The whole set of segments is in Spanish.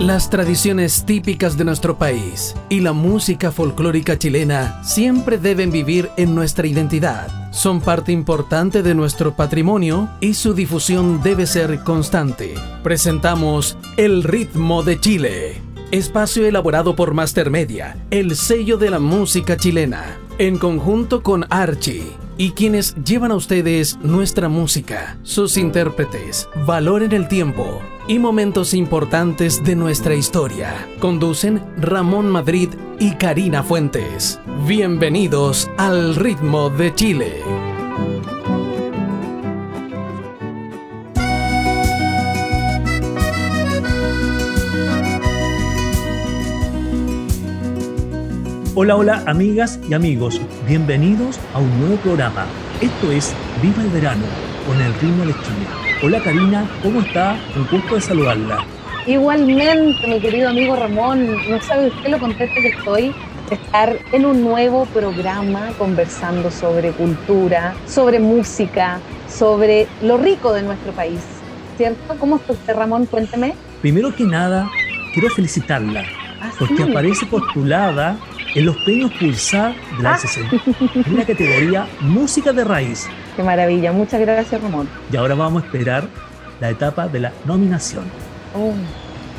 Las tradiciones típicas de nuestro país y la música folclórica chilena siempre deben vivir en nuestra identidad. Son parte importante de nuestro patrimonio y su difusión debe ser constante. Presentamos El ritmo de Chile. Espacio elaborado por Master Media, el sello de la música chilena, en conjunto con Archie y quienes llevan a ustedes nuestra música, sus intérpretes, valor en el tiempo y momentos importantes de nuestra historia. Conducen Ramón Madrid y Karina Fuentes. Bienvenidos al ritmo de Chile. Hola, hola amigas y amigos, bienvenidos a un nuevo programa. Esto es Viva el Verano con el ritmo de Chile. Hola Karina, ¿cómo está? Un gusto de saludarla. Igualmente, mi querido amigo Ramón, no sabe usted lo contento que estoy de estar en un nuevo programa conversando sobre cultura, sobre música, sobre lo rico de nuestro país. ¿Cierto? ¿Cómo está usted, Ramón? Cuénteme. Primero que nada, quiero felicitarla ¿Ah, porque sí? aparece postulada en los premios Pulsar de la Ah. En la categoría Música de Raíz. Qué maravilla. Muchas gracias, Ramón. Y ahora vamos a esperar la etapa de la nominación. Oh,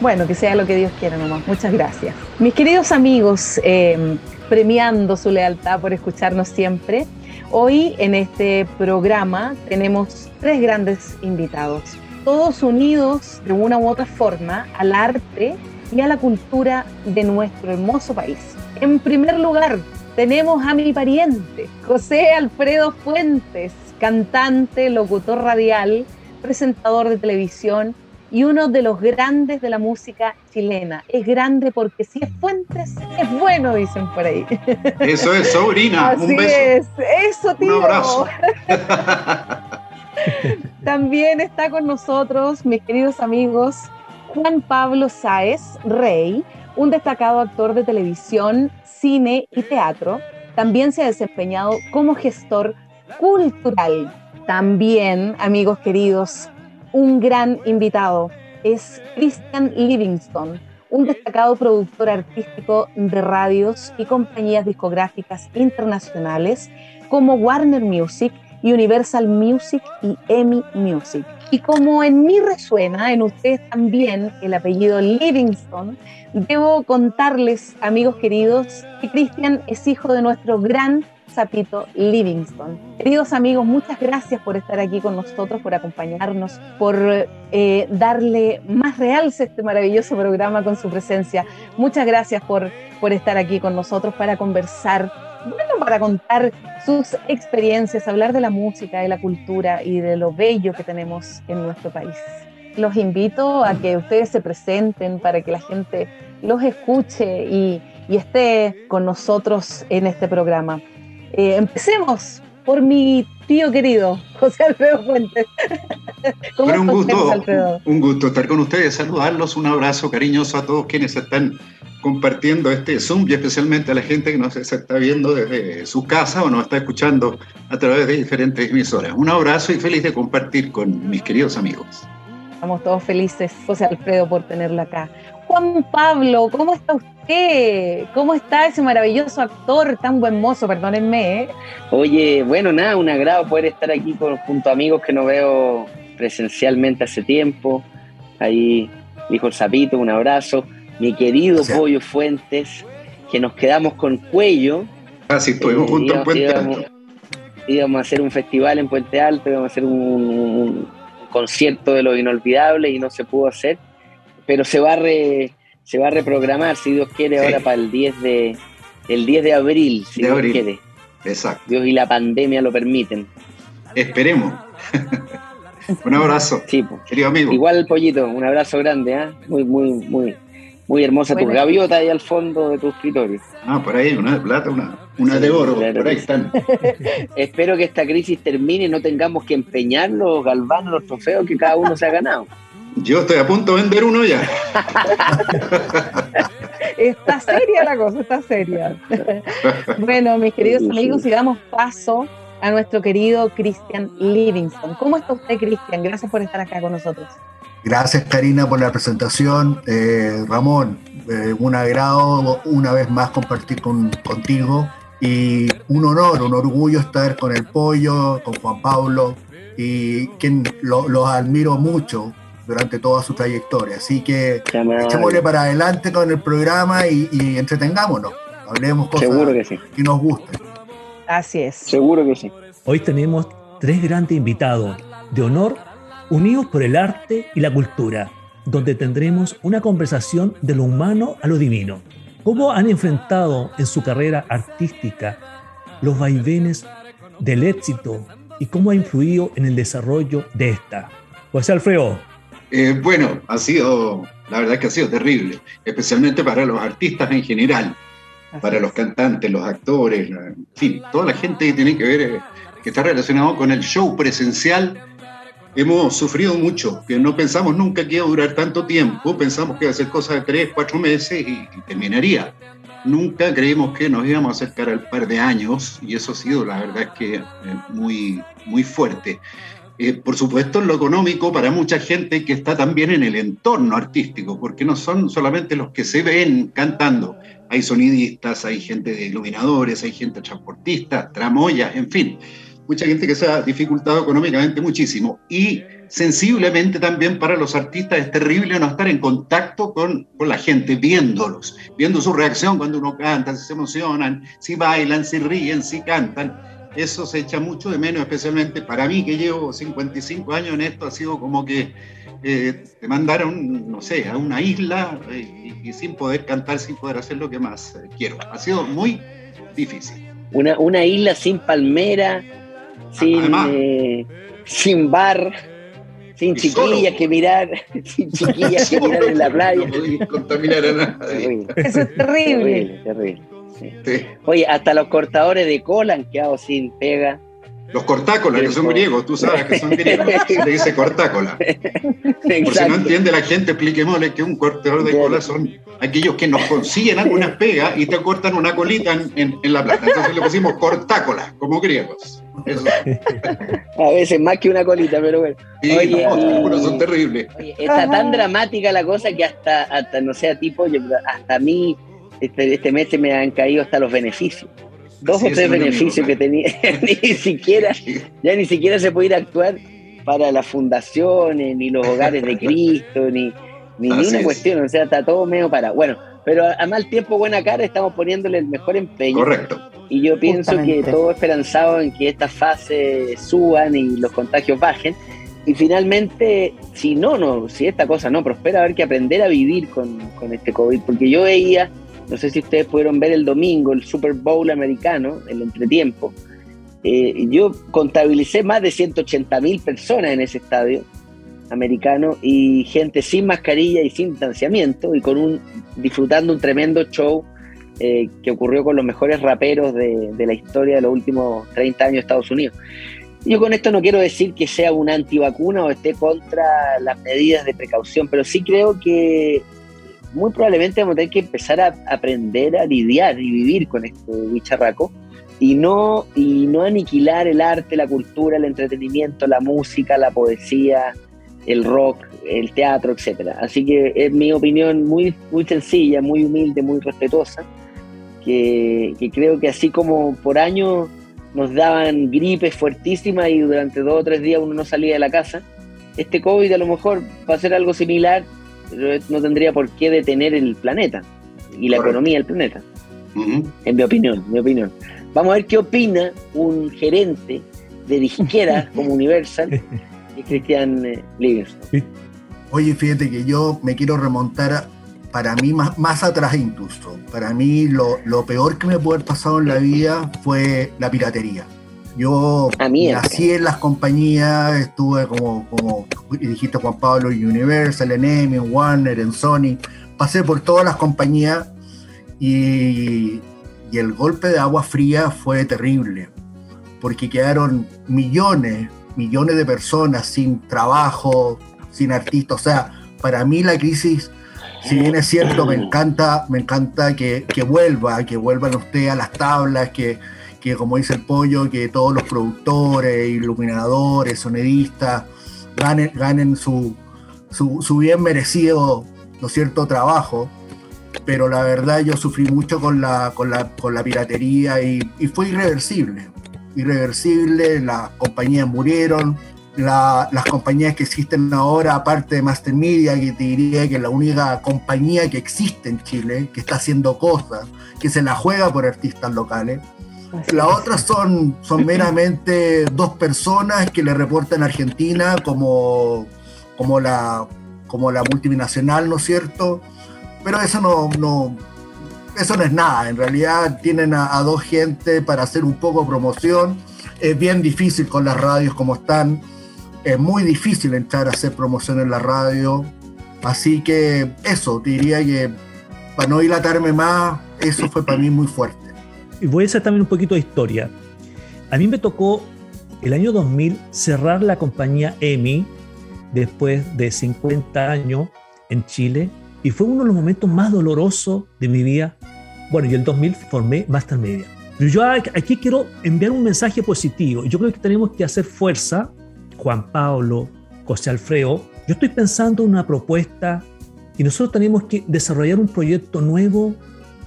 Bueno, que sea lo que Dios quiera nomás. Muchas gracias. Mis queridos amigos, eh, premiando su lealtad por escucharnos siempre, hoy en este programa tenemos tres grandes invitados, todos unidos de una u otra forma al arte y a la cultura de nuestro hermoso país. En primer lugar, tenemos a mi pariente, José Alfredo Fuentes, cantante, locutor radial, presentador de televisión y uno de los grandes de la música chilena. Es grande porque si es Fuentes, es bueno, dicen por ahí. Eso es, sobrina. Así un beso. es, eso, Un tío. abrazo. También está con nosotros, mis queridos amigos, Juan Pablo Sáez Rey, un destacado actor de televisión, cine y teatro. También se ha desempeñado como gestor cultural. También, amigos queridos, un gran invitado es Christian Livingston, un destacado productor artístico de radios y compañías discográficas internacionales como Warner Music, Universal Music y Emmy Music. Y como en mí resuena, en ustedes también, el apellido Livingston, debo contarles, amigos queridos, que Christian es hijo de nuestro gran Zapito Livingston. Queridos amigos, muchas gracias por estar aquí con nosotros, por acompañarnos, por eh, darle más realce a este maravilloso programa con su presencia. Muchas gracias por, por estar aquí con nosotros para conversar, bueno, para contar sus experiencias, hablar de la música, de la cultura y de lo bello que tenemos en nuestro país. Los invito a que ustedes se presenten para que la gente los escuche y, y esté con nosotros en este programa. Eh, empecemos por mi tío querido, José Alfredo Fuentes. ¿Cómo un gusto, José Alfredo? un gusto estar con ustedes, saludarlos, un abrazo cariñoso a todos quienes están compartiendo este Zoom y especialmente a la gente que nos está viendo desde su casa o nos está escuchando a través de diferentes emisoras. Un abrazo y feliz de compartir con mis queridos amigos. Estamos todos felices, José Alfredo, por tenerla acá. Juan Pablo, ¿cómo está usted? ¿Cómo está ese maravilloso actor tan buen mozo? Perdónenme, ¿eh? Oye, bueno, nada, un agrado poder estar aquí con, junto a amigos que no veo presencialmente hace tiempo. Ahí, dijo el Zapito, un abrazo. Mi querido Sí. Pollo Fuentes, que nos quedamos con cuello. Así estuvimos Eh, juntos en íbamos- Puente íbamos- Alto. íbamos a hacer un festival en Puente Alto, íbamos a hacer un, un concierto de lo inolvidable y no se pudo hacer, pero se va a, re- se va a reprogramar, si Dios quiere, Sí. ahora para el 10 de, el 10 de abril, si De Dios abril. quiere. Exacto. Dios y la pandemia lo permiten. Esperemos. un abrazo, Sí, pues. querido amigo. Igual, Pollito, un abrazo grande, ¿ah? Muy, muy, muy, muy hermosa tu gaviota ahí al fondo de tu escritorio. Ah, por ahí, una de plata, una, una Sí, de oro, claro por ahí están. Espero que esta crisis termine y no tengamos que empeñar los galvanos, los trofeos que cada uno se ha ganado. Yo estoy a punto de vender uno ya. Está seria la cosa, está seria. bueno, mis queridos Sí, sí. amigos, y damos paso a nuestro querido Christian Livingston. ¿Cómo está usted, Christian? Gracias por estar acá con nosotros. Gracias Karina por la presentación. Eh, Ramón, eh, un agrado una vez más compartir con, contigo y un honor, un orgullo estar con el pollo, con Juan Pablo y quien los admiro mucho durante toda su trayectoria. Así que echémosle para adelante con el programa y, y entretengámonos. Hablemos cosas Seguro que, sí. que nos gusten. Así es. Seguro que sí. Hoy tenemos tres grandes invitados de honor unidos por el arte y la cultura, donde tendremos una conversación de lo humano a lo divino. ¿Cómo han enfrentado en su carrera artística los vaivenes del éxito y cómo ha influido en el desarrollo de esta? José Alfredo. Eh, bueno, ha sido, la verdad que ha sido terrible, especialmente para los artistas en general, para los cantantes, los actores, en fin, toda la gente que tiene que ver, eh, que está relacionado con el show presencial hemos sufrido mucho, que no pensamos nunca que iba a durar tanto tiempo, pensamos que iba a ser cosa de tres, cuatro meses y, terminaría. Nunca creímos que nos íbamos a acercar al par de años y eso ha sido, la verdad, es que eh, muy, muy fuerte. Eh, por supuesto, en lo económico para mucha gente que está también en el entorno artístico, porque no son solamente los que se ven cantando, hay sonidistas, hay gente de iluminadores, hay gente transportista, tramoyas, en fin mucha gente que se ha dificultado económicamente muchísimo. Y sensiblemente también para los artistas es terrible no estar en contacto con, con, la gente, viéndolos, viendo su reacción cuando uno canta, si se emocionan, si bailan, si ríen, si cantan. Eso se echa mucho de menos, especialmente para mí que llevo 55 años en esto, ha sido como que eh, te mandaron, no sé, a una isla eh, y, sin poder cantar, sin poder hacer lo que más eh, quiero. Ha sido muy difícil. Una, una isla sin palmera, sin, eh, sin bar, sin chiquillas que mirar, sin chiquillas que mirar en la playa. No contaminar a nadie. Eso es terrible. Terrible, Oye, hasta los cortadores de cola han quedado sin pega. Los cortácolas, que son griegos, tú sabes que son griegos, se le dice cortácola. Por si no entiende la gente, expliquémosle que un cortador de cola son aquellos que nos consiguen algunas pegas y te cortan una colita en, en, la plata. Entonces le pusimos cortácola, como griegos. A veces más que una colita, pero bueno. oye, no, son terribles. está tan dramática la cosa que hasta, hasta no sé, tipo, hasta a mí este, este mes se me han caído hasta los beneficios dos o tres beneficios que tenía, ni siquiera, ya ni siquiera se puede ir a actuar para las fundaciones, ni los hogares de Cristo, ni, ni, una cuestión, o sea, está todo medio para. Bueno, pero a mal tiempo, buena cara, estamos poniéndole el mejor empeño. Correcto. Y yo pienso que todo esperanzado en que estas fases suban y los contagios bajen. Y finalmente, si no, no, si esta cosa no prospera, haber que aprender a vivir con, con este COVID. Porque yo veía no sé si ustedes pudieron ver el domingo el Super Bowl americano, el entretiempo. Eh, yo contabilicé más de 180 mil personas en ese estadio americano y gente sin mascarilla y sin distanciamiento y con un disfrutando un tremendo show eh, que ocurrió con los mejores raperos de, de, la historia de los últimos 30 años de Estados Unidos. Yo con esto no quiero decir que sea una antivacuna o esté contra las medidas de precaución, pero sí creo que muy probablemente vamos a tener que empezar a aprender a lidiar y vivir con este bicharraco y no, y no aniquilar el arte, la cultura, el entretenimiento, la música, la poesía, el rock, el teatro, etcétera. Así que es mi opinión muy, muy sencilla, muy humilde, muy respetuosa, que, que creo que así como por años nos daban gripes fuertísimas y durante dos o tres días uno no salía de la casa, este COVID a lo mejor va a ser algo similar no tendría por qué detener el planeta y la economía del planeta. En mi opinión, mi opinión. Vamos a ver qué opina un gerente de disquera como Universal y Cristian eh, Livingston. Oye, fíjate que yo me quiero remontar para mí más, más atrás incluso. Para mí lo, lo peor que me puede haber pasado en la vida fue la piratería. Yo nací en las compañías, estuve como, como dijiste Juan Pablo, en Universal, en Emmy, en Warner, en Sony. Pasé por todas las compañías y, y el golpe de agua fría fue terrible, porque quedaron millones, millones de personas sin trabajo, sin artistas. O sea, para mí la crisis, si bien es cierto, me encanta, me encanta que, que vuelva, que vuelvan ustedes a las tablas, que que como dice el pollo, que todos los productores, iluminadores, sonidistas, ganen, ganen su, su, su bien merecido, ¿no cierto?, trabajo pero la verdad yo sufrí mucho con la, con la, con la piratería y, y, fue irreversible. Irreversible, las compañías murieron, las compañías que existen ahora, aparte de Master Media, que te diría que es la única compañía que existe en Chile, que está haciendo cosas, que se la juega por artistas locales. Las otras son, son meramente dos personas que le reportan a Argentina como, como, la, como la multinacional, ¿no es cierto? pero eso no, no, eso no es nada. En realidad tienen a, dos gente para hacer un poco promoción. Es bien difícil con las radios como están. Es muy difícil entrar a hacer promoción en la radio. Así que eso, diría que para no dilatarme más, eso fue para mí muy fuerte. Y voy a hacer también un poquito de historia. A mí me tocó el año 2000 cerrar la compañía EMI después de 50 años en Chile y fue uno de los momentos más dolorosos de mi vida. Bueno, y el 2000 formé Master Media. Pero yo aquí quiero enviar un mensaje positivo. Yo creo que tenemos que hacer fuerza, Juan Pablo, José Alfredo. Yo estoy pensando en una propuesta y nosotros tenemos que desarrollar un proyecto nuevo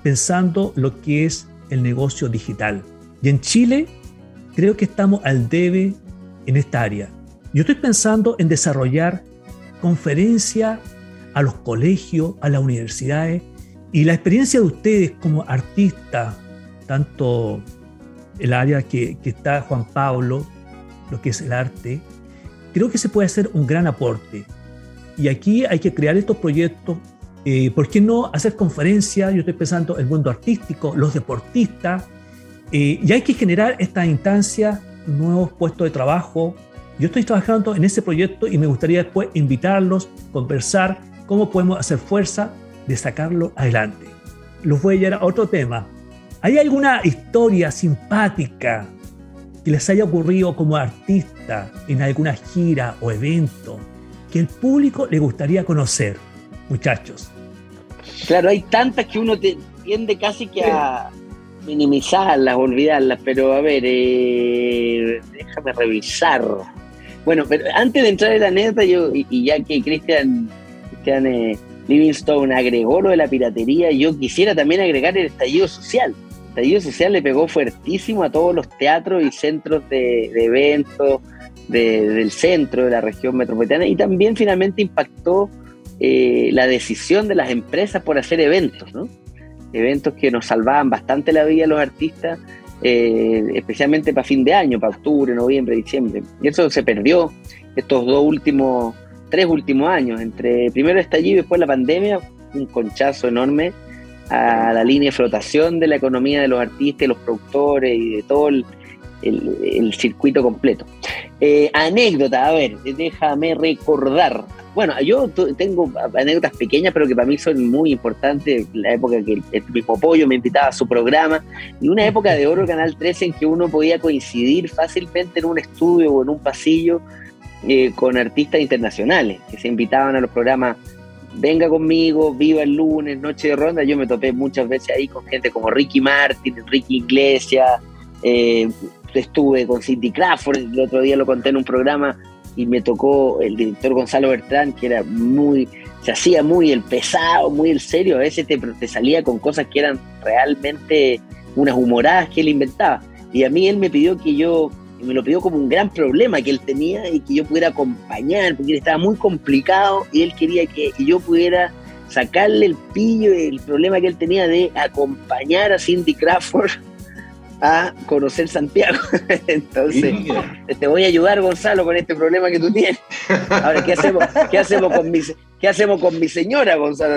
pensando lo que es el negocio digital. Y en Chile creo que estamos al debe en esta área. Yo estoy pensando en desarrollar conferencias a los colegios, a las universidades. Y la experiencia de ustedes como artistas, tanto el área que, está Juan Pablo, lo que es el arte, creo que se puede hacer un gran aporte. Y aquí hay que crear estos proyectos. Eh, ¿Por qué no hacer conferencias? Yo estoy pensando el mundo artístico, los deportistas. Eh, y hay que generar estas instancias, nuevos puestos de trabajo. Yo estoy trabajando en ese proyecto y me gustaría después invitarlos, conversar cómo podemos hacer fuerza de sacarlo adelante. Los voy a llevar a otro tema. ¿Hay alguna historia simpática que les haya ocurrido como artista en alguna gira o evento que el público le gustaría conocer, muchachos? Claro, hay tantas que uno tiende casi que a minimizarlas, olvidarlas, pero a ver, eh, déjame revisar. Bueno, pero antes de entrar en la anécdota, yo, y ya que Cristian eh, Livingstone agregó lo de la piratería, yo quisiera también agregar el estallido social. El estallido social le pegó fuertísimo a todos los teatros y centros de, eventos del centro de la región metropolitana y también finalmente impactó eh, la decisión de las empresas por hacer eventos. Eventos que nos salvaban bastante la vida a los artistas, eh, especialmente para fin de año, para octubre, noviembre, diciembre. Y eso se perdió estos dos últimos tres últimos años, entre primero estallido y después la pandemia, un conchazo enorme a la línea de flotación de la economía de los artistas, los productores y de todo el, circuito completo. Eh, anécdota, a ver, déjame recordar. Bueno, yo tengo anécdotas pequeñas, pero que para mí son muy importantes. La época que el, mismo Pollo me invitaba a su programa y una época de oro Canal 13 en que uno podía coincidir fácilmente en un estudio o en un pasillo eh, con artistas internacionales que se invitaban a los programas Venga conmigo, Viva el lunes, Noche de Ronda. Yo me topé muchas veces ahí con gente como Ricky Martin, Ricky Iglesias. Eh, estuve con Cindy Crawford, el otro día lo conté en un programa y me tocó el director Gonzalo Bertrán, que era muy, se hacía muy el pesado, muy el serio. A veces te, te salía con cosas que eran realmente unas humoradas que él inventaba. Y a mí él me pidió que yo me lo pidió como un gran problema que él tenía y que yo pudiera acompañar, porque él estaba muy complicado y él quería que yo pudiera sacarle el pillo el problema que él tenía de acompañar a Cindy Crawford a conocer Santiago. Entonces, te voy a ayudar, Gonzalo, con este problema que tú tienes. Ahora, ¿qué hacemos, qué hacemos, con, mi, qué hacemos con mi señora, Gonzalo?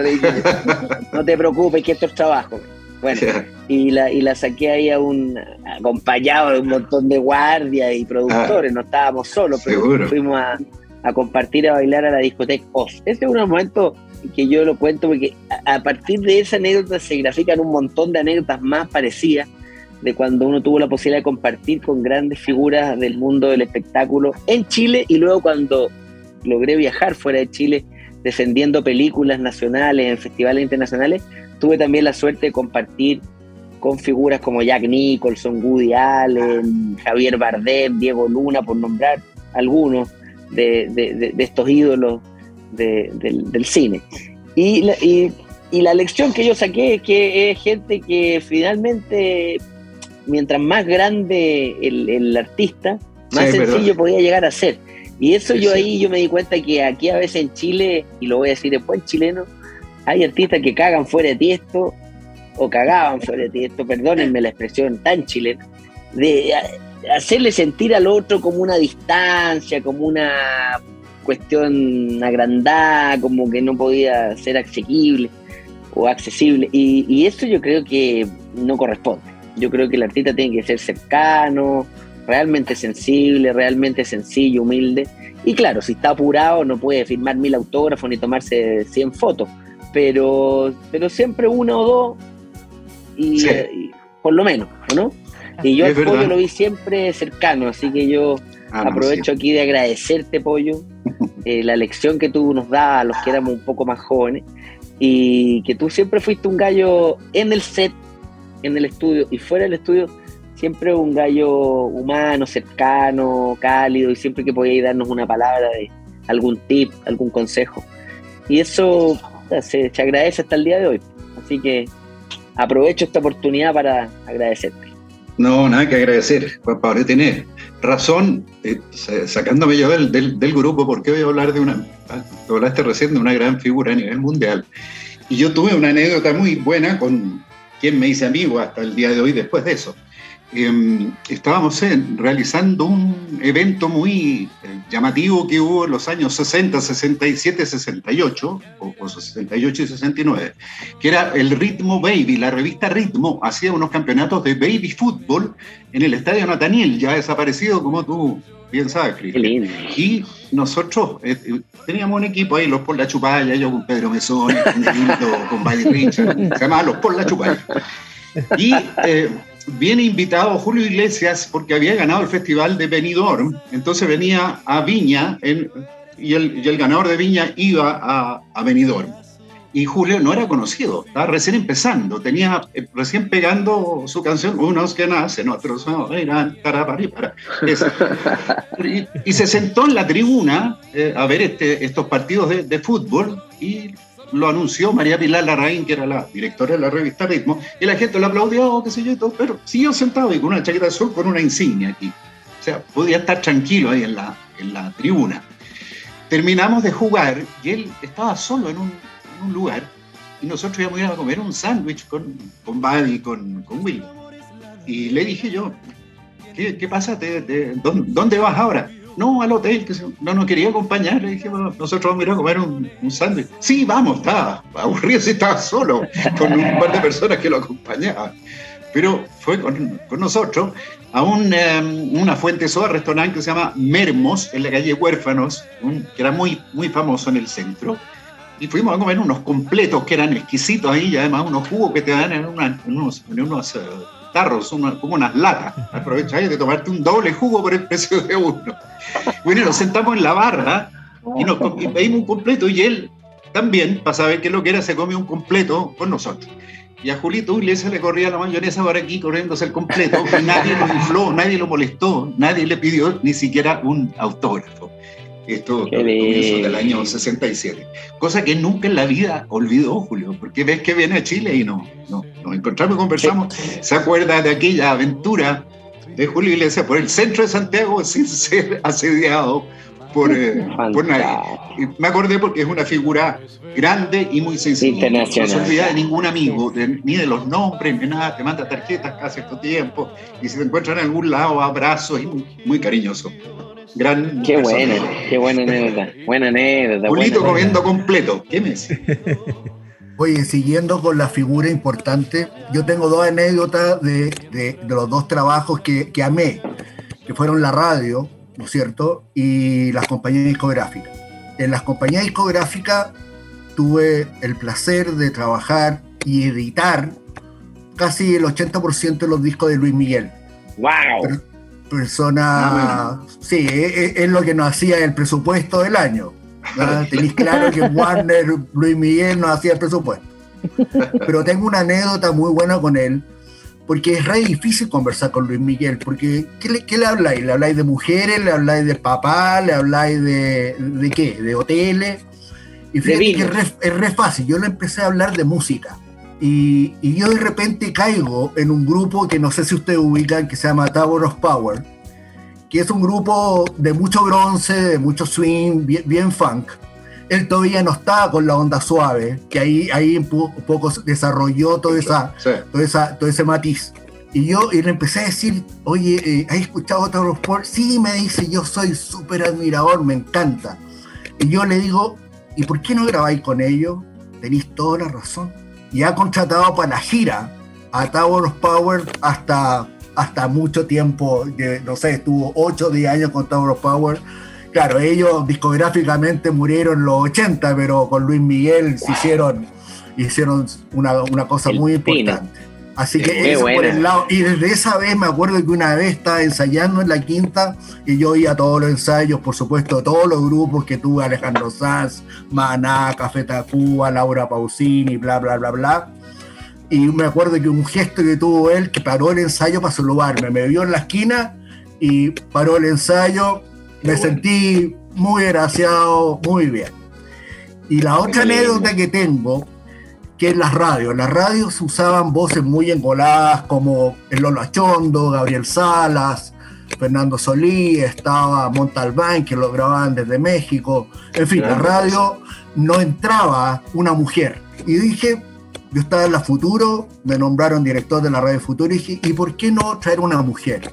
no te preocupes, que esto es trabajo. Bueno, y la, y la saqué ahí a un acompañado de un montón de guardias y productores, ah. no estábamos solos, pero fuimos a, a, compartir, a bailar a la discoteca Oz. Ese es un momento que yo lo cuento porque a, partir de esa anécdota se grafican un montón de anécdotas más parecidas de cuando uno tuvo la posibilidad de compartir con grandes figuras del mundo del espectáculo en Chile y luego cuando logré viajar fuera de Chile defendiendo películas nacionales en festivales internacionales, tuve también la suerte de compartir con figuras como Jack Nicholson, Woody Allen, Javier Bardem, Diego Luna, por nombrar algunos de, estos ídolos del, cine. Y la, y, la lección que yo saqué es que es gente que finalmente, mientras más grande el, artista, más sencillo podía llegar a ser. Y eso yo ahí yo me di cuenta que aquí a veces en Chile, y lo voy a decir después en chileno, hay artistas que cagan fuera de tiesto, o cagaban fuera de tiesto, perdónenme la expresión tan chilena, de hacerle sentir al otro como una distancia, como una cuestión agrandada, como que no podía ser asequible o accesible. Y, eso yo creo que no corresponde. Yo creo que el artista tiene que ser cercano, realmente sensible, realmente sencillo, humilde. Y claro, si está apurado no puede firmar mil autógrafos ni tomarse 100 fotos, pero, pero siempre una o dos, y, por lo menos, ¿no? Y yo al pollo lo vi siempre cercano, así que yo ah, aprovecho aquí de agradecerte, pollo, eh, la lección que tú nos das a los que éramos un poco más jóvenes. Y que tú siempre fuiste un gallo en el set, en el estudio y fuera del estudio, siempre un gallo humano, cercano, cálido y siempre que podías darnos una palabra de algún tip, algún consejo. Y eso se, se agradece hasta el día de hoy. Así que aprovecho esta oportunidad para agradecerte. No, nada que agradecer, Juan Pablo. Tienes razón, eh, sacándome yo del, del, grupo, porque voy a hablar de una. Tú hablaste recién de una gran figura a nivel mundial. Y yo tuve una anécdota muy buena con quien me hice amigo hasta el día de hoy después de eso. Em, estábamos realizando un evento muy eh, llamativo que hubo en los años 60, 67, 68, o, 68 y 69, que era el Ritmo Baby. La revista Ritmo hacía unos campeonatos de baby fútbol en el Estadio Nathaniel, ya desaparecido como tú bien sabes, Cris. Y nosotros eh, eh, teníamos un equipo ahí, los por la chupalla, yo con Pedro Mesón, con, Buddy Richard, se llamaba los por la chupalla. Y viene invitado Julio Iglesias porque había ganado el festival de Benidorm, entonces venía a Viña y, el, ganador de Viña iba a, a Benidorm. Y Julio no era conocido, estaba recién empezando, tenía eh, recién pegando su canción Unos que nacen, otros no, eran para. Y, y, se sentó en la tribuna eh, a ver este, estos partidos de, de fútbol y lo anunció María Pilar Larraín, que era la directora de la revista Ritmo, y la gente lo aplaudió, qué sé yo, y todo, pero siguió sentado y con una chaqueta azul con una insignia aquí. O sea, podía estar tranquilo ahí en la, en la tribuna. Terminamos de jugar y él estaba solo en un, lugar y nosotros íbamos a ir a comer un sándwich con, con Buddy, con, con Will. Y le dije yo, ¿qué, qué pasa? ¿Dónde vas ahora? No, al hotel, que no nos quería acompañar. Le dije, nosotros vamos a ir a comer un, sándwich. Sí, vamos, estaba aburrido si estaba solo, con un par de personas que lo acompañaban. Pero fue con, nosotros a un, em, una fuente soda restaurante que se llama Mermos, en la calle Huérfanos, que era muy, muy famoso en el centro. Y fuimos a comer unos completos que eran exquisitos ahí, y además unos jugos que te dan en, unos, unos eh, tarros, como unas latas. Aprovecháis de tomarte un doble jugo por el precio de uno. Bueno, nos sentamos en la barra y nos pedimos un completo y él también, para saber qué es lo que era, se comió un completo con nosotros. Y a Julito Iglesias le corría la mayonesa por aquí corriéndose el completo y nadie lo infló, nadie lo molestó, nadie le pidió ni siquiera un autógrafo. Esto comienzo del año 67. Cosa que nunca en la vida olvidó Julio, porque ves que viene a Chile y no, no nos encontramos y conversamos. Se acuerda de aquella aventura de Julio Iglesias por el centro de Santiago sin ser asediado por, eh, por nadie. Me acordé porque es una figura grande y muy sencilla. No se olvida de ningún amigo, ni de los nombres, ni nada. Te manda tarjetas casi estos tiempo. Y si te encuentran en algún lado, abrazos y muy, muy cariñoso. Gran qué buena, qué buena anécdota. Buena anécdota. Julito comiendo completo. ¿Qué me Oye, siguiendo con la figura importante, yo tengo dos anécdotas de, de, los dos trabajos que, que, amé, que fueron la radio, ¿no es cierto? Y las compañías discográficas. En las compañías discográficas tuve el placer de trabajar y editar casi el 80% de los discos de Luis Miguel. ¡Wow! Persona, ah, sí, es, lo que nos hacía el presupuesto del año. Tenéis claro que Warner, Luis Miguel nos hacía el presupuesto. Pero tengo una anécdota muy buena con él, porque es re difícil conversar con Luis Miguel, porque ¿qué le, qué le habláis? ¿Le habláis de mujeres? ¿Le habláis de papá? ¿Le habláis de, de qué? ¿De hoteles? Y fíjate que es re, fácil, yo le empecé a hablar de música. Y, y, yo de repente caigo en un grupo que no sé si ustedes ubican, que se llama Tower of Power, que es un grupo de mucho bronce, de mucho swing, bien, funk. Él todavía no estaba con la onda suave, que ahí, ahí un poco desarrolló toda esa, esa, todo ese matiz. Y yo y le empecé a decir, oye, eh, ¿has escuchado Tower of Power? Sí, me dice, yo soy súper admirador, me encanta. Y yo le digo, ¿y por qué no grabáis con ellos? Tenéis toda la razón. Y ha contratado para la gira a Tower of Power hasta, hasta mucho tiempo, no sé, estuvo 8 o 10 años con Tower of Power. Claro, ellos discográficamente murieron en los 80, pero con Luis Miguel se hicieron, hicieron una, una cosa muy importante. Así que eso por el lado. Y desde esa vez me acuerdo que una vez estaba ensayando en la quinta y yo iba a todos los ensayos, por supuesto, todos los grupos que tuve, Alejandro Sanz, Maná, Café Tacuba, Laura Pausini, bla, bla, bla, bla. Y me acuerdo que un gesto que tuvo él, que paró el ensayo para saludarme, me vio en la esquina y paró el ensayo, me sentí muy graciado, muy bien. Y la otra anécdota que tengo que en las radios. Las radios usaban voces muy engoladas como el Lolo Achondo, Gabriel Salas, Fernando Solí, estaba Montalbán, que lo grababan desde México. En fin, la radio no entraba una mujer. Y dije, yo estaba en la Futuro, me nombraron director de la radio Futuro y dije, ¿y por qué no traer una mujer?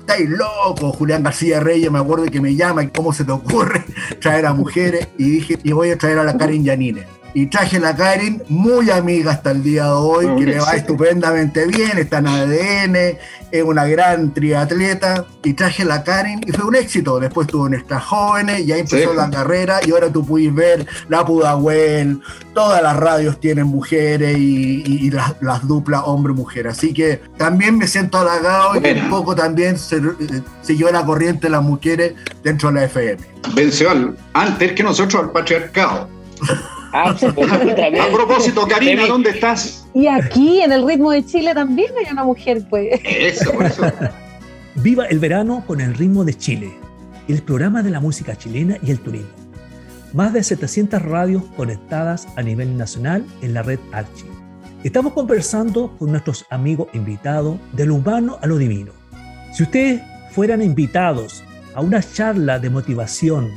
Estáis loco, Julián García Reyes, me acuerdo que me llama, ¿cómo se te ocurre traer a mujeres? Y dije, y voy a traer a la Karen Yanine y traje la Karen, muy amiga hasta el día de hoy, que le va estupendamente bien, está en ADN, es una gran triatleta, y traje la Karen y fue un éxito. Después tuvo nuestras jóvenes, ya empezó la carrera y ahora tú puedes ver la Pudahuel, todas las radios tienen mujeres y, las, duplas hombre-mujer. Así que también me siento halagado y un poco también se, eh, siguió la corriente de las mujeres dentro de la FM. Venció antes que nosotros al patriarcado. Ah, a propósito, Karina, ¿dónde estás? Y aquí, en el ritmo de Chile, también hay una mujer, pues. Eso, por eso. Viva el verano con el ritmo de Chile, el programa de la música chilena y el turismo. Más de 700 radios conectadas a nivel nacional en la red Archie. Estamos conversando con nuestros amigos invitados de lo humano a lo divino. Si ustedes fueran invitados a una charla de motivación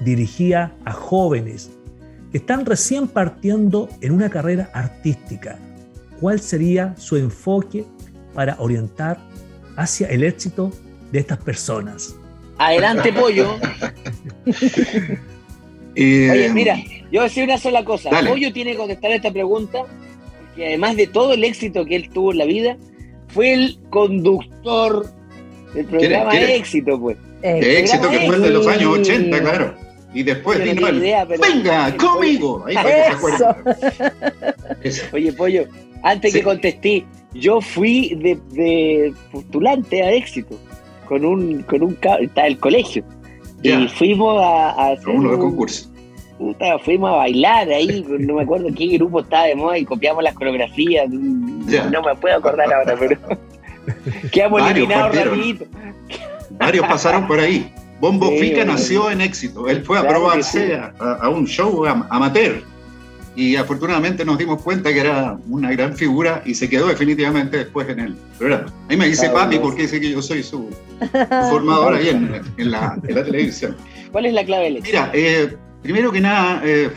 dirigida a jóvenes están recién partiendo en una carrera artística. ¿Cuál sería su enfoque para orientar hacia el éxito de estas personas? Adelante, Pollo. Eh, Oye, mira, yo voy a decir una sola cosa. Pollo tiene que contestar esta pregunta, porque además de todo el éxito que él tuvo en la vida, fue el conductor del programa Éxito, pues. El éxito que fue el de los años 80, claro. Y después vino venga, conmigo. Ahí Oye, Pollo, antes que contesté, yo fui de, postulante a éxito con un, con un está el colegio. Y fuimos a, hacer uno de concurso. Puta, fuimos a bailar ahí, no me acuerdo qué grupo estaba de moda y copiamos las coreografías. No me puedo acordar ahora, pero quedamos eliminados rapidito. Varios pasaron por ahí. Bombo Fica nació en éxito. Él fue a probarse a, un show amateur y afortunadamente nos dimos cuenta que era una gran figura y se quedó definitivamente después en el programa. Ahí me dice papi porque dice que yo soy su, formador ahí en, la, televisión. ¿Cuál es la clave, Mira, eh, primero que nada, eh,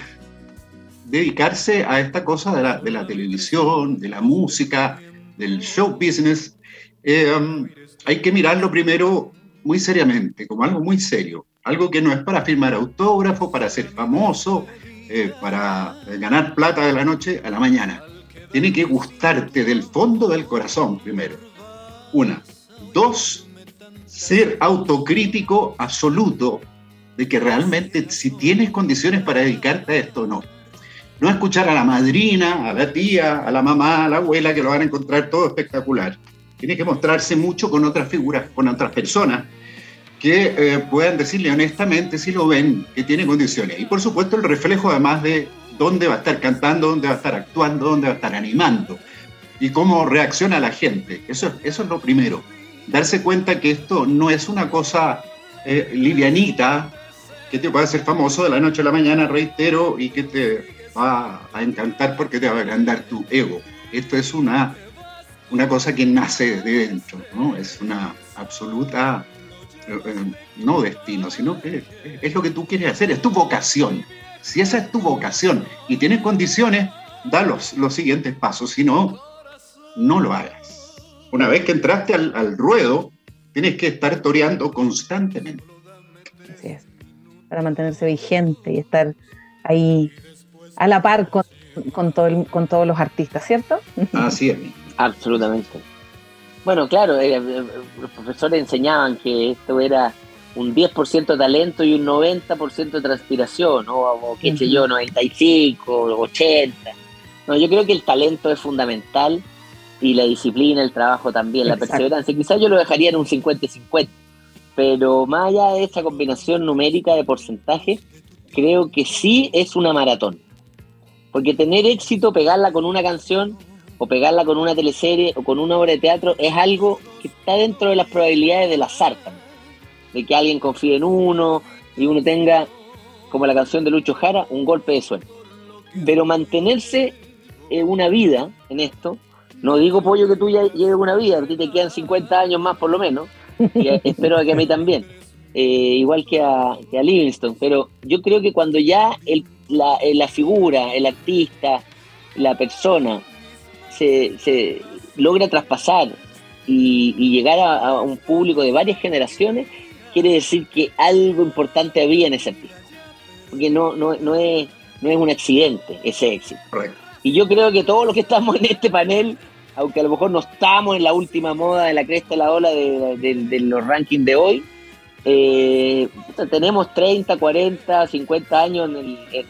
dedicarse a esta cosa de la, de la, televisión, de la música, del show business. Eh, um, hay que mirarlo primero muy seriamente, como algo muy serio, algo que no es para firmar autógrafo, para ser famoso, eh, para ganar plata de la noche a la mañana. Tiene que gustarte del fondo del corazón primero. Una. Dos, ser autocrítico absoluto de que realmente si tienes condiciones para dedicarte a esto o no. No escuchar a la madrina, a la tía, a la mamá, a la abuela, que lo van a encontrar todo espectacular. Tiene que mostrarse mucho con otras figuras, con otras personas que eh, puedan decirle honestamente si lo ven que tiene condiciones. Y por supuesto el reflejo además de dónde va a estar cantando, dónde va a estar actuando, dónde va a estar animando y cómo reacciona la gente. Eso, es lo primero. Darse cuenta que esto no es una cosa eh, livianita, que te puede hacer famoso de la noche a la mañana, reitero, y que te va a encantar porque te va a agrandar tu ego. Esto es una, una cosa que nace de dentro, ¿no? Es una absoluta, eh, eh, no destino, sino que es lo que tú quieres hacer, es tu vocación. Si esa es tu vocación y tienes condiciones, da los, los siguientes pasos, si no, no lo hagas. Una vez que entraste al, al ruedo, tienes que estar toreando constantemente. Así es, para mantenerse vigente y estar ahí a la par con, con, todo con todos los artistas, ¿cierto? Así es. Absolutamente. Bueno, claro, eh, eh, los profesores enseñaban que esto era un 10% talento y un 90% de transpiración, o, qué sé yo, 95, 80. No, yo creo que el talento es fundamental y la disciplina, el trabajo también, la perseverancia. Quizás yo lo dejaría en un 50-50, pero más allá de esa combinación numérica de porcentaje, creo que sí es una maratón. Porque tener éxito, pegarla con una canción, o pegarla con una teleserie, o con una obra de teatro, es algo que está dentro de las probabilidades del azar también. De que alguien confíe en uno y uno tenga, como la canción de Lucho Jara, un golpe de suerte. Pero mantenerse una vida en esto, no digo pollo que tú ya lleves una vida, a ti te quedan 50 años más por lo menos, y espero que a mí también, eh, igual que a, que a Livingston, pero yo creo que cuando ya el eh, la, figura, el artista, la persona, se, logra traspasar y, llegar a, un público de varias generaciones, quiere decir que algo importante había en ese artista. Porque no, no, no, es, no es un accidente ese éxito. Y yo creo que todos los que estamos en este panel, aunque a lo mejor no estamos en la última moda de la cresta de la ola de los rankings de hoy, eh, tenemos 30, 40, 50 años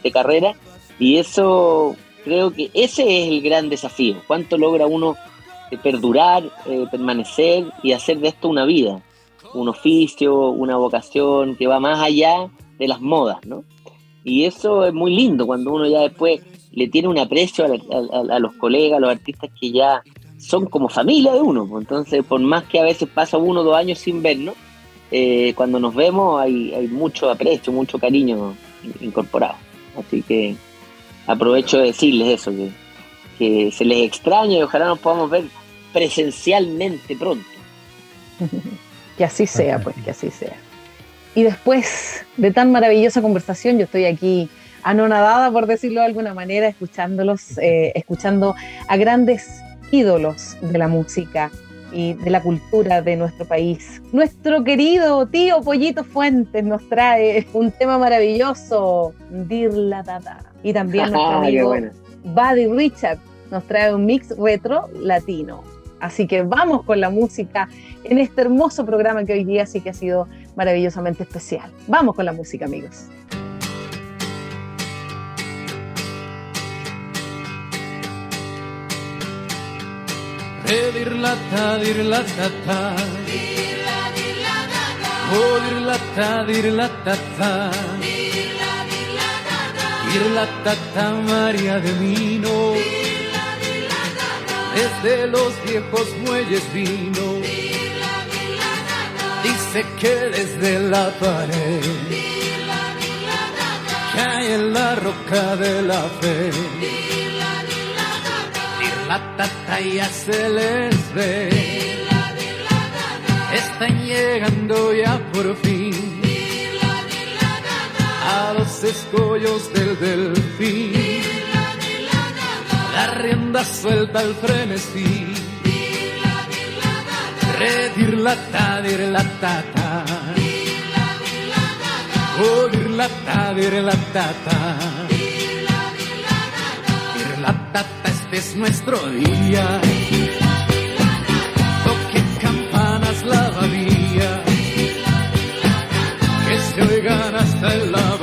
de carrera y eso creo que ese es el gran desafío. ¿Cuánto logra uno eh, perdurar, eh, permanecer y hacer de esto una vida? Un oficio, una vocación que va más allá de las modas, ¿no? Y eso es muy lindo cuando uno ya después le tiene un aprecio a, los colegas, a los artistas que ya son como familia de uno. Entonces, por más que a veces pasa uno o dos años sin vernos, eh, cuando nos vemos hay, hay mucho aprecio, mucho cariño incorporado. Así que aprovecho de decirles eso, que, que se les extraña y ojalá nos podamos ver presencialmente pronto. que así sea, pues, que así sea. Y después de tan maravillosa conversación, yo estoy aquí anonadada, por decirlo de alguna manera, escuchándolos, eh, escuchando a grandes ídolos de la música, y de la cultura de nuestro país. Nuestro querido tío Pollito Fuentes nos trae un tema maravilloso, Dirla Dada. Y también nuestro amigo Buddy Richard nos trae un mix retro latino. Así que vamos con la música en este hermoso programa que hoy día sí que ha sido maravillosamente especial. Vamos con la música, amigos. Dir la ta dir la ta oh dir la ta dir la ta ta dir la dir la ta María de Mino. Dir la dir la ta ta desde los viejos muelles vino. Dice que desde la pared. Cae en la roca de la fe la tata ya se les ve. Están llegando ya por fin a los escollos del delfín. La rienda suelta al frenesí. Redir la ta, dir tata este es nuestro día. Toquen campanas la bahía, que se oigan hasta en la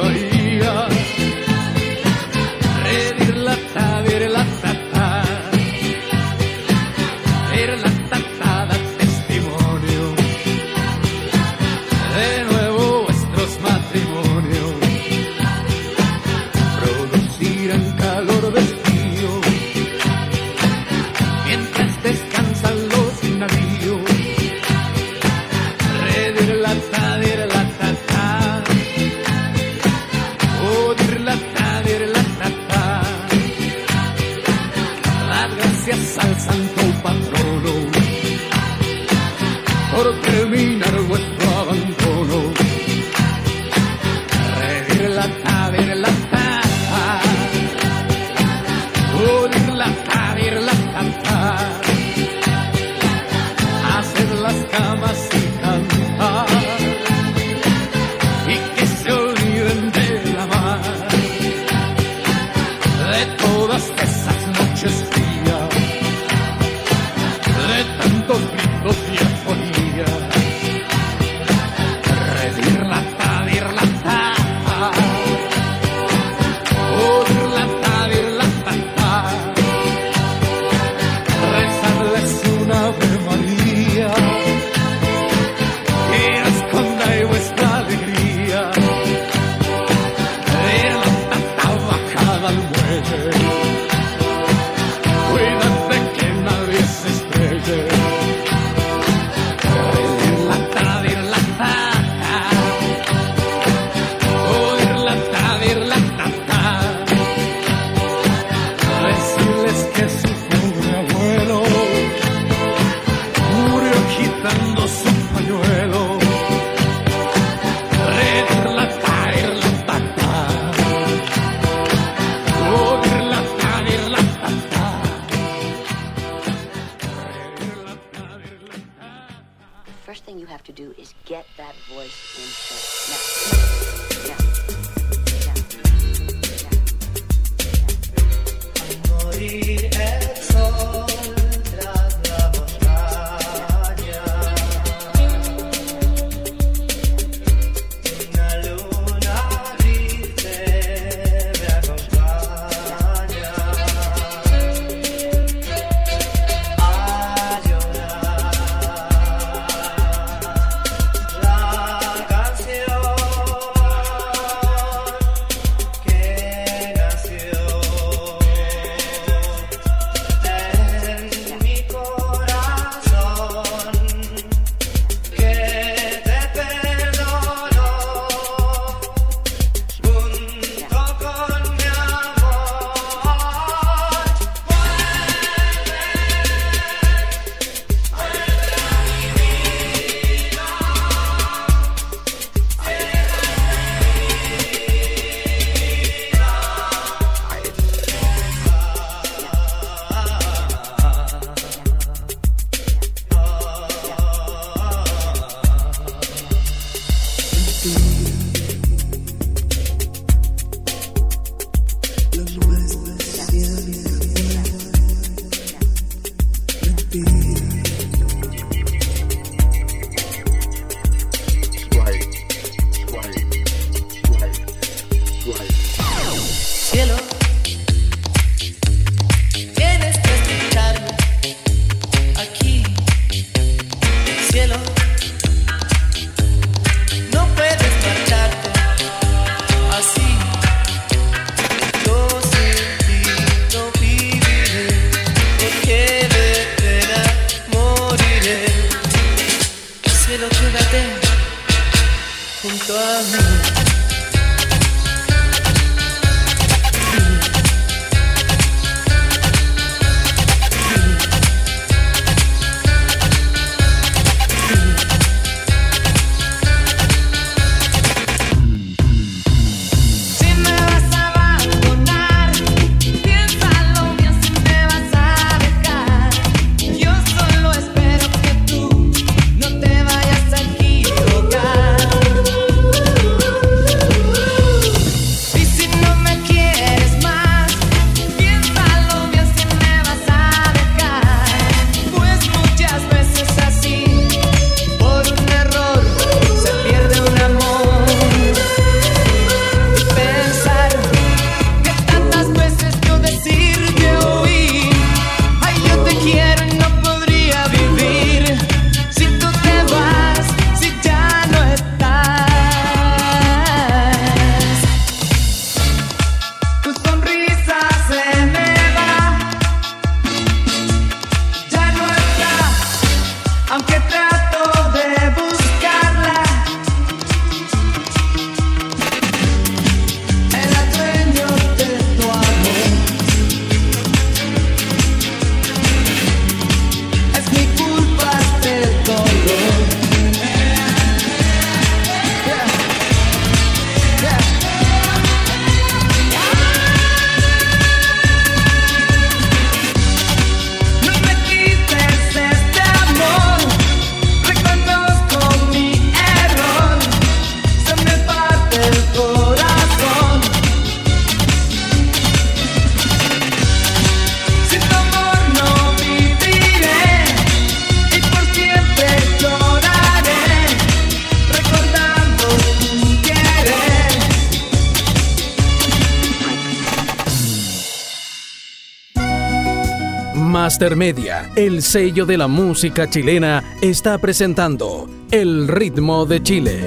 Master Media, el sello de la música chilena, está presentando El ritmo de Chile.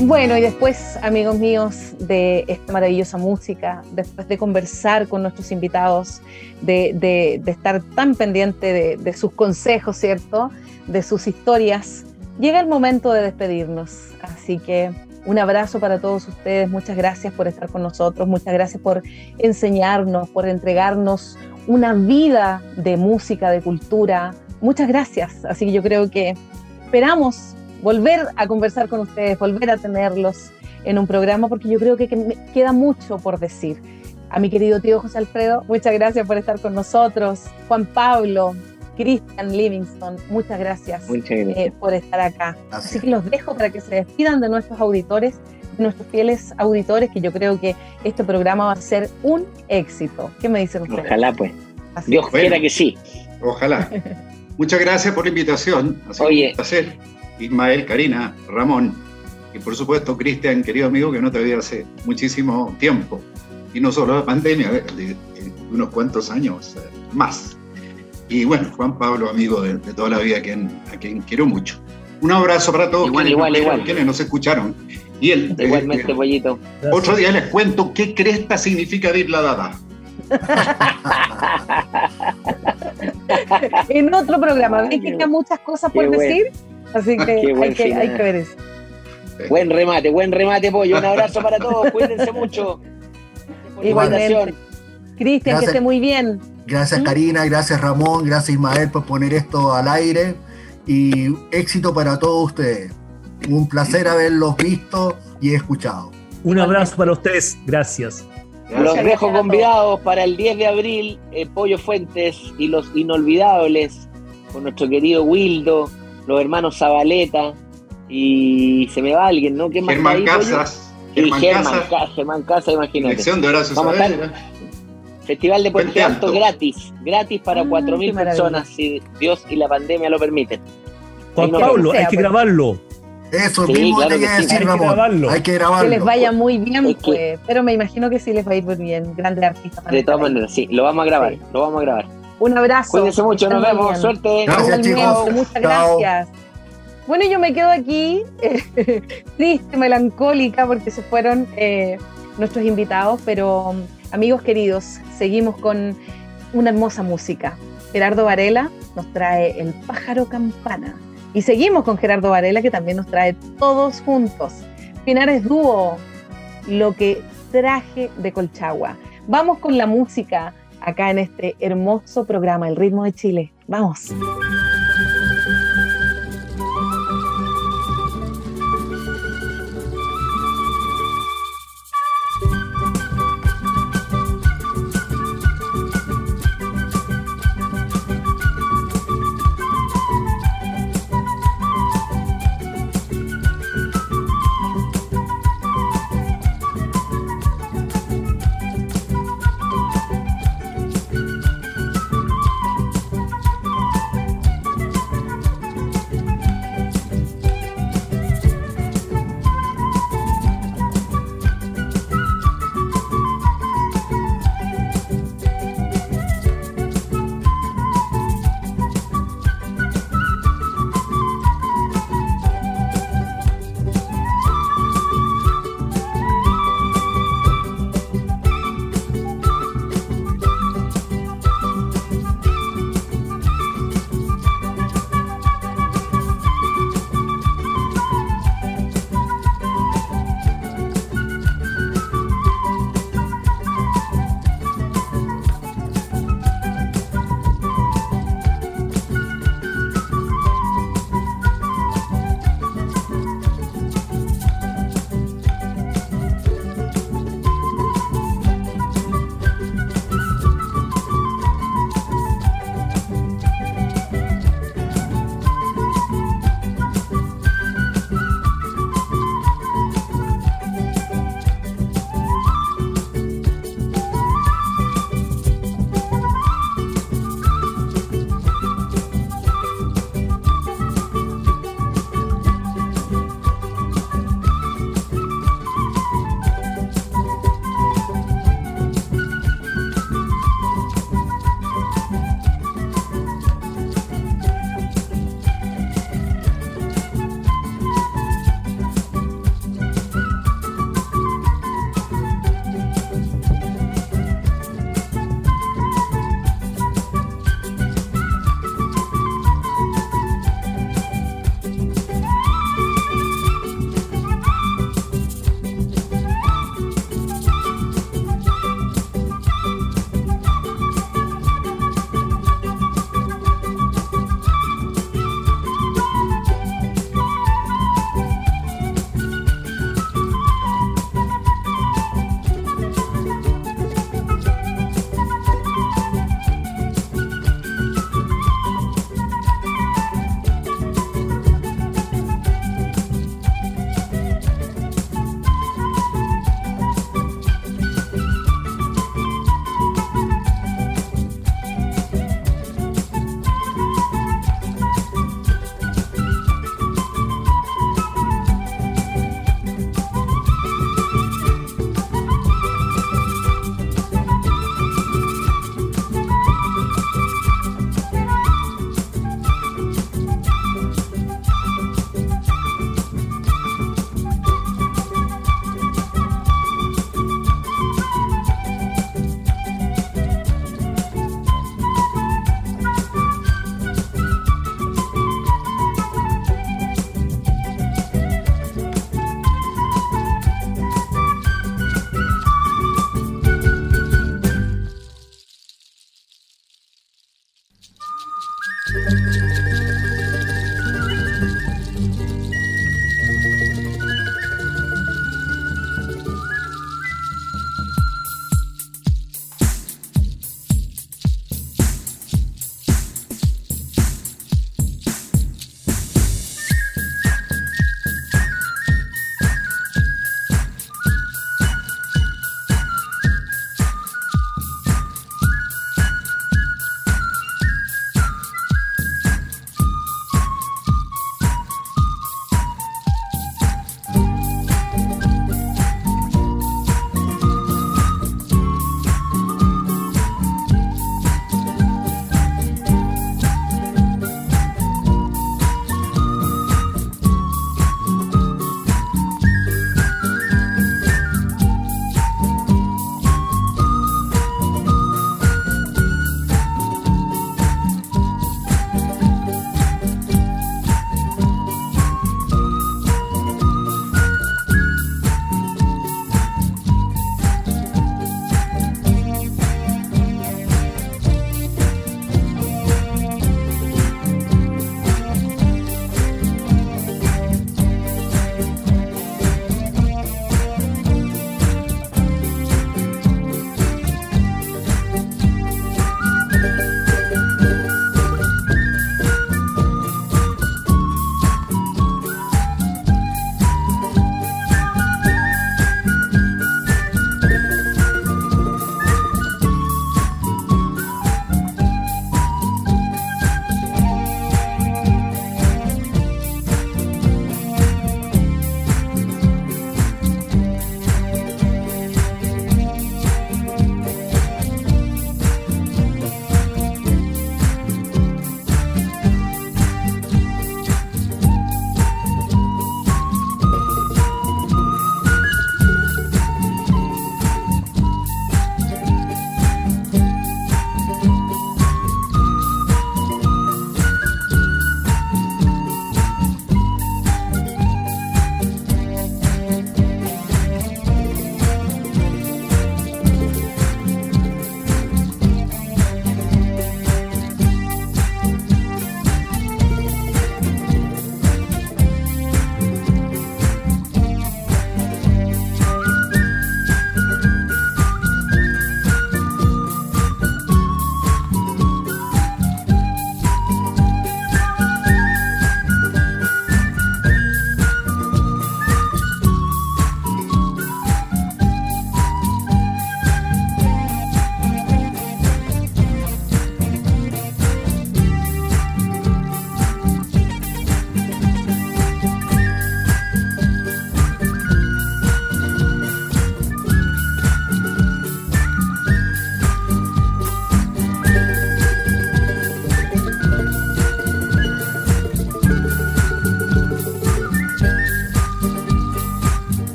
Bueno, y después, amigos míos, de esta maravillosa música, después de conversar con nuestros invitados, de estar tan pendiente de, de sus consejos, ¿cierto? De sus historias, llega el momento de despedirnos. Así que un abrazo para todos ustedes, muchas gracias por estar con nosotros, muchas gracias por enseñarnos, por entregarnos una vida de música, de cultura. Muchas gracias. Así que yo creo que esperamos volver a conversar con ustedes, volver a tenerlos en un programa, porque yo creo que, queda mucho por decir. A mi querido tío José Alfredo, muchas gracias por estar con nosotros. Juan Pablo, Christian Livingston, muchas gracias Muchas gracias. eh, por estar acá. Gracias. Así que los dejo para que se despidan de nuestros auditores, nuestros fieles auditores, que yo creo que este programa va a ser un éxito. ¿Qué me dicen ustedes? Ojalá, pues. Así Dios Bueno. quiera que sí. Ojalá. Muchas gracias por la invitación. Ha sido Oye. un placer. Ismael, Karina, Ramón y por supuesto Cristian, querido amigo, que no te veía hace muchísimo tiempo. Y no solo la pandemia, de, de unos cuantos años eh, más. Y bueno, Juan Pablo, amigo de, de toda la vida, a quien, a quien quiero mucho. Un abrazo para todos Igual, quienes, igual, nos, igual. quienes nos escucharon. Y el, Igualmente, eh, pollito. Gracias. otro día les cuento qué cresta significa Dirla Dada. en otro programa. Ven que quedan muchas cosas qué por buen- decir, así que, hay, que hay ver eso. Buen remate, buen remate, pollo. Un abrazo para todos. Cuídense mucho. La Igualmente. Cristian, que Gracias. esté muy bien. Gracias ¿Mm? Karina, gracias Ramón, gracias Ismael por poner esto al aire y éxito para todos ustedes. Un placer haberlos visto y escuchado. Un abrazo para ustedes. Gracias. Los dejo convidados para el 10 de abril, eh, Pollo Fuentes y los inolvidables, con nuestro querido Wildo, los hermanos Zabaleta, y se me va alguien, ¿no? ¿Quién más está Germán ahí? Casas. Y Germán Germán Casas. Germán Casas, imagínate. Dirección de Horacio Vamos a estar-. Festival de Puente Alto gratis, gratis para Ah, 4.000 qué maravilla. personas, si Dios y la pandemia lo permiten. Juan Pablo, hay que grabarlo. Eso Sí, mismo claro que sí. Hay que grabarlo. Hay que les vaya muy bien, Es que- pues, pero me imagino que sí les va a ir muy bien. Grandes artistas. De todas maneras, sí, lo vamos a grabar, Sí. lo vamos a grabar. Un abrazo. Cuídense mucho, nos vemos, bien. suerte. Gracias, chicos. Muchas Chao. gracias. Bueno, yo me quedo aquí eh, triste, melancólica, porque se fueron eh, nuestros invitados, pero amigos queridos, seguimos con una hermosa música. Gerardo Varela nos trae El pájaro campana. Y seguimos con Gerardo Varela, que también nos trae todos juntos. Pinares Dúo, lo que traje de Colchagua. Vamos con la música acá en este hermoso programa, El ritmo de Chile. Vamos.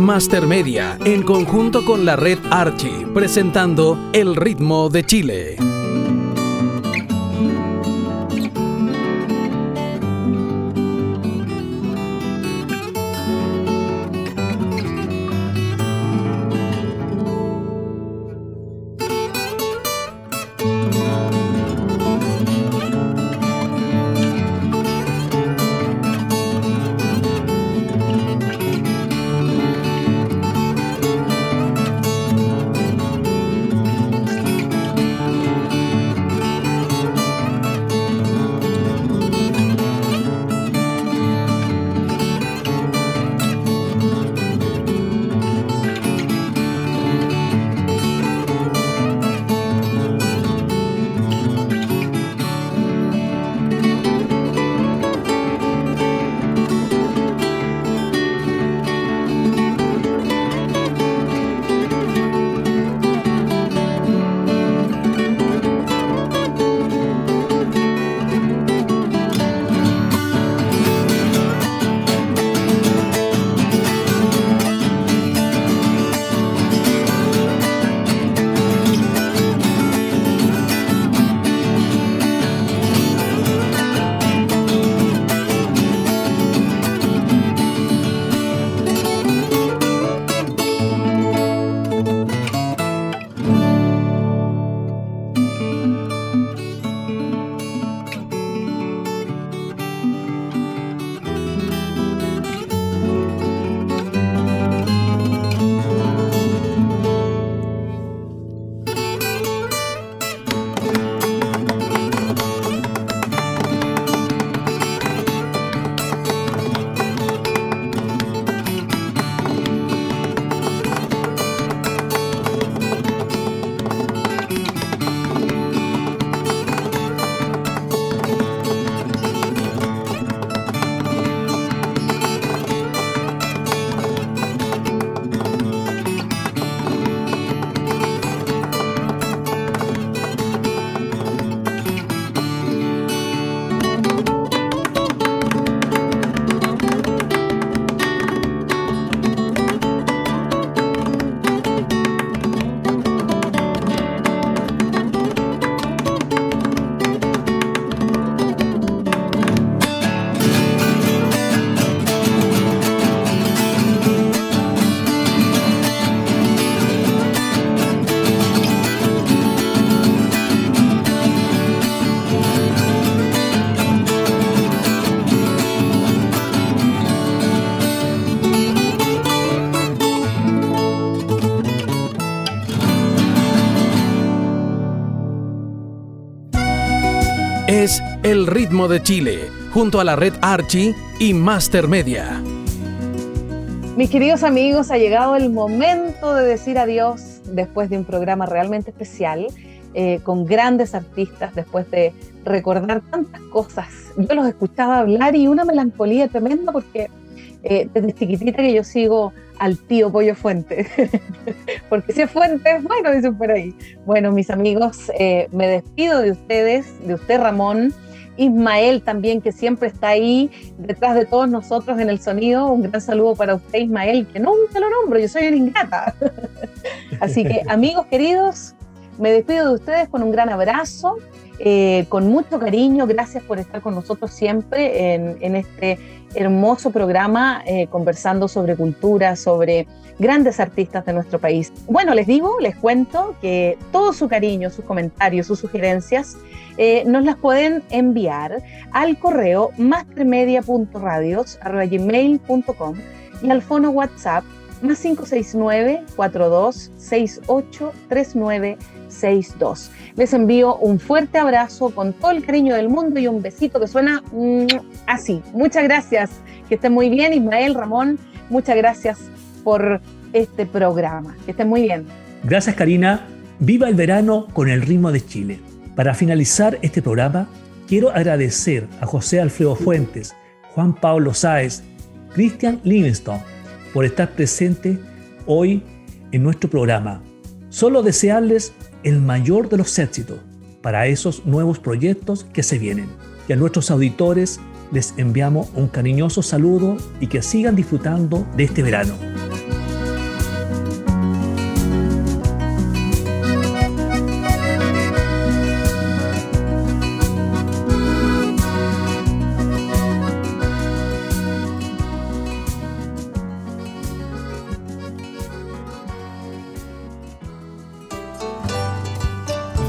Master Media en conjunto con la red Archie presentando El ritmo de Chile. De Chile, junto a la red Archie y Master Media. Mis queridos amigos, ha llegado el momento de decir adiós después de un programa realmente especial, eh, con grandes artistas, después de recordar tantas cosas. Yo los escuchaba hablar y una melancolía tremenda porque eh, desde chiquitita que yo sigo al tío Pollo Fuente, porque si es bueno, dicen por ahí. Bueno, mis amigos, eh, me despido de ustedes, de usted Ramón, Ismael también, que siempre está ahí detrás de todos nosotros en el sonido. Un gran saludo para usted, Ismael, que nunca lo nombro, yo soy una ingrata. Así que, amigos queridos, me despido de ustedes con un gran abrazo, eh, con mucho cariño. Gracias por estar con nosotros siempre en, este hermoso programa eh, conversando sobre cultura, sobre grandes artistas de nuestro país. Bueno, les digo, les cuento que todo su cariño, sus comentarios, sus sugerencias, eh, nos las pueden enviar al correo mastermedia.radios.gmail.com y al fono WhatsApp más 569-4268-3962. Les envío un fuerte abrazo con todo el cariño del mundo y un besito que suena mm, así. Muchas gracias. Que estén muy bien, Ismael, Ramón. Muchas gracias por este programa. Que estén muy bien. Gracias, Karina. Viva el verano con el ritmo de Chile. Para finalizar este programa, quiero agradecer a José Alfredo Fuentes, Juan Pablo Sáez, Cristian Livingstone por estar presente hoy en nuestro programa. Solo desearles el mayor de los éxitos para esos nuevos proyectos que se vienen. Y a nuestros auditores les enviamos un cariñoso saludo y que sigan disfrutando de este verano.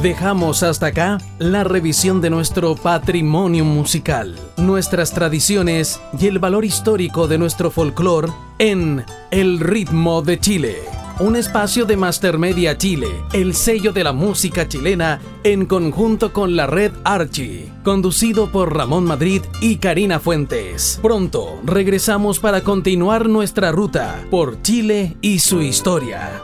Dejamos hasta acá la revisión de nuestro patrimonio musical, nuestras tradiciones y el valor histórico de nuestro folclore en El ritmo de Chile. Un espacio de Master Media Chile, el sello de la música chilena en conjunto con la red Archie, conducido por Ramón Madrid y Karina Fuentes. Pronto regresamos para continuar nuestra ruta por Chile y su historia.